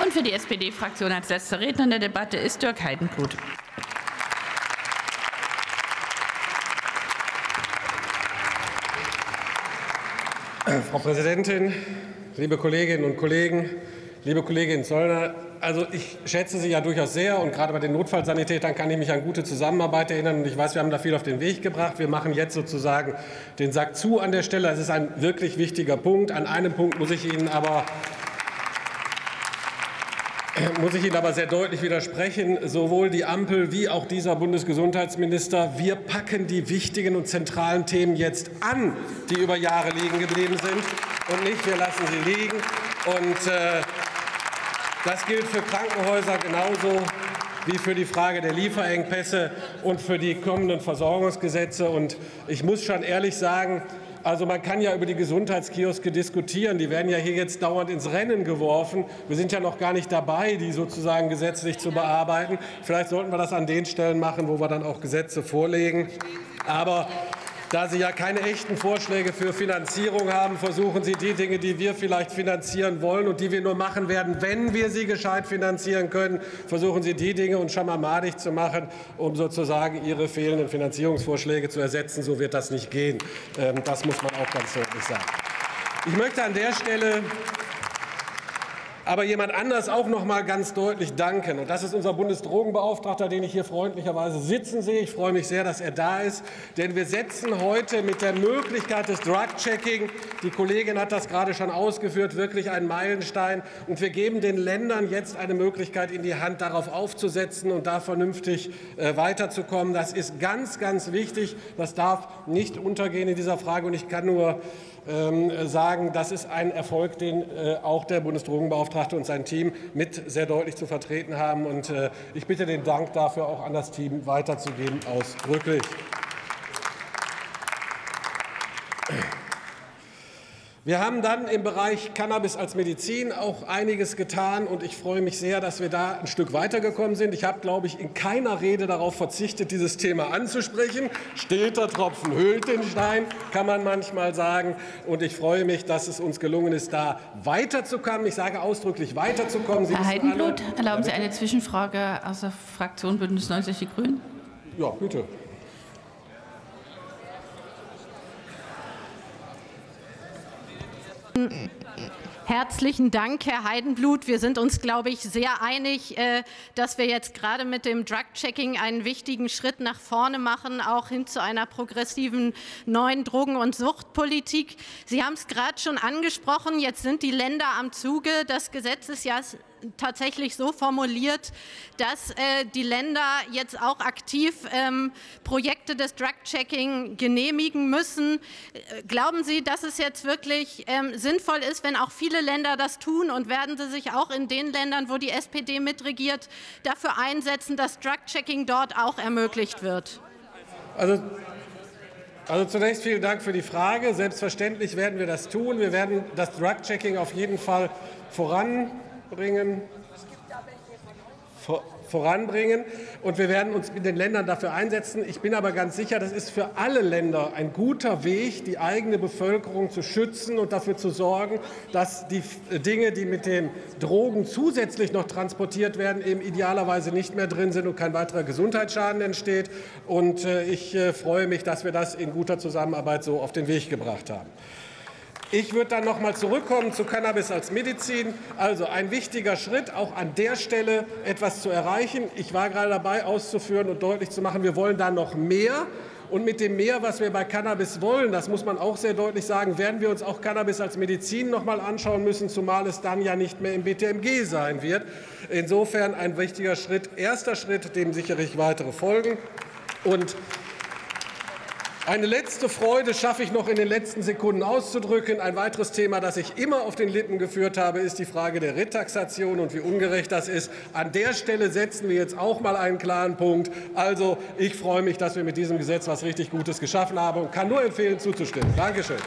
Und für die SPD-Fraktion als letzter Redner in der Debatte ist Dirk Heidenblut. Frau Präsidentin, liebe Kolleginnen und Kollegen, liebe Kollegin Zollner, also ich schätze Sie ja durchaus sehr und gerade bei den Notfallsanitätern kann ich mich an gute Zusammenarbeit erinnern und ich weiß, wir haben da viel auf den Weg gebracht. Wir machen jetzt sozusagen den Sack zu an der Stelle. Es ist ein wirklich wichtiger Punkt. An einem Punkt muss ich Ihnen aber muss ich Ihnen aber sehr deutlich widersprechen. Sowohl die Ampel wie auch dieser Bundesgesundheitsminister, wir packen die wichtigen und zentralen Themen jetzt an, die über Jahre liegen geblieben sind, und nicht wir lassen sie liegen. Und äh, das gilt für Krankenhäuser genauso wie für die Frage der Lieferengpässe und für die kommenden Versorgungsgesetze. Und ich muss schon ehrlich sagen, also man kann ja über die Gesundheitskioske diskutieren. Die werden ja hier jetzt dauernd ins Rennen geworfen. Wir sind ja noch gar nicht dabei, die sozusagen gesetzlich zu bearbeiten. Vielleicht sollten wir das an den Stellen machen, wo wir dann auch Gesetze vorlegen. Aber da Sie ja keine echten Vorschläge für Finanzierung haben, versuchen Sie die Dinge, die wir vielleicht finanzieren wollen und die wir nur machen werden, wenn wir sie gescheit finanzieren können, versuchen Sie die Dinge uns schon mal madig zu machen, um sozusagen Ihre fehlenden Finanzierungsvorschläge zu ersetzen. So wird das nicht gehen. Ähm, das muss man auch ganz deutlich sagen. Ich möchte an der Stelle aber jemand anders auch noch mal ganz deutlich danken. Und das ist unser Bundesdrogenbeauftragter, den ich hier freundlicherweise sitzen sehe. Ich freue mich sehr, dass er da ist. Denn wir setzen heute mit der Möglichkeit des Drug-Checking, die Kollegin hat das gerade schon ausgeführt, wirklich einen Meilenstein. Und wir geben den Ländern jetzt eine Möglichkeit in die Hand, darauf aufzusetzen und da vernünftig äh, weiterzukommen. Das ist ganz, ganz wichtig. Das darf nicht untergehen in dieser Frage. Und ich kann nur ähm, sagen, das ist ein Erfolg, den äh, auch der Bundesdrogenbeauftragte und sein Team mit sehr deutlich zu vertreten haben. Und äh, ich bitte den Dank dafür auch an das Team weiterzugeben, ausdrücklich. Wir haben dann im Bereich Cannabis als Medizin auch einiges getan und ich freue mich sehr, dass wir da ein Stück weitergekommen sind. Ich habe, glaube ich, in keiner Rede darauf verzichtet, dieses Thema anzusprechen. Steter Tropfen höhlt den Stein, kann man manchmal sagen. Und ich freue mich, dass es uns gelungen ist, da weiterzukommen. Ich sage ausdrücklich weiterzukommen. Sie Herr Heidenblut, erlauben Sie eine Zwischenfrage aus der Fraktion Bündnis 90 Die Grünen? Ja, bitte. Herzlichen Dank, Herr Heidenblut. Wir sind uns, glaube ich, sehr einig, äh, dass wir jetzt gerade mit dem Drug-Checking einen wichtigen Schritt nach vorne machen, auch hin zu einer progressiven neuen Drogen- und Suchtpolitik. Sie haben es gerade schon angesprochen, jetzt sind die Länder am Zuge. Das Gesetz ist ja tatsächlich so formuliert, dass äh, die Länder jetzt auch aktiv ähm, Projekte des Drug-Checking genehmigen müssen. Äh, glauben Sie, dass es jetzt wirklich ähm, sinnvoll ist, wenn auch viele Länder das tun und werden Sie sich auch in den Ländern, wo die SPD mitregiert, dafür einsetzen, dass Drug-Checking dort auch ermöglicht wird? Also also zunächst vielen Dank für die Frage. Selbstverständlich werden wir das tun. Wir werden das Drug-Checking auf jeden Fall voran voranbringen, voranbringen. Und wir werden uns mit den Ländern dafür einsetzen. Ich bin aber ganz sicher, das ist für alle Länder ein guter Weg, die eigene Bevölkerung zu schützen und dafür zu sorgen, dass die Dinge, die mit den Drogen zusätzlich noch transportiert werden, eben idealerweise nicht mehr drin sind und kein weiterer Gesundheitsschaden entsteht. Und äh, ich äh, freue mich, dass wir das in guter Zusammenarbeit so auf den Weg gebracht haben. Ich würde dann noch mal zurückkommen zu Cannabis als Medizin. Also ein wichtiger Schritt, auch an der Stelle etwas zu erreichen. Ich war gerade dabei, auszuführen und deutlich zu machen, wir wollen da noch mehr. Und mit dem mehr, was wir bei Cannabis wollen, das muss man auch sehr deutlich sagen, werden wir uns auch Cannabis als Medizin noch mal anschauen müssen, zumal es dann ja nicht mehr im BTMG sein wird. Insofern ein wichtiger Schritt, erster Schritt, dem sicherlich weitere folgen. Und eine letzte Freude schaffe ich noch in den letzten Sekunden auszudrücken. Ein weiteres Thema, das ich immer auf den Lippen geführt habe, ist die Frage der Retaxation und wie ungerecht das ist. An der Stelle setzen wir jetzt auch mal einen klaren Punkt. Also ich freue mich, dass wir mit diesem Gesetz was richtig Gutes geschaffen haben und kann nur empfehlen, zuzustimmen. Dankeschön.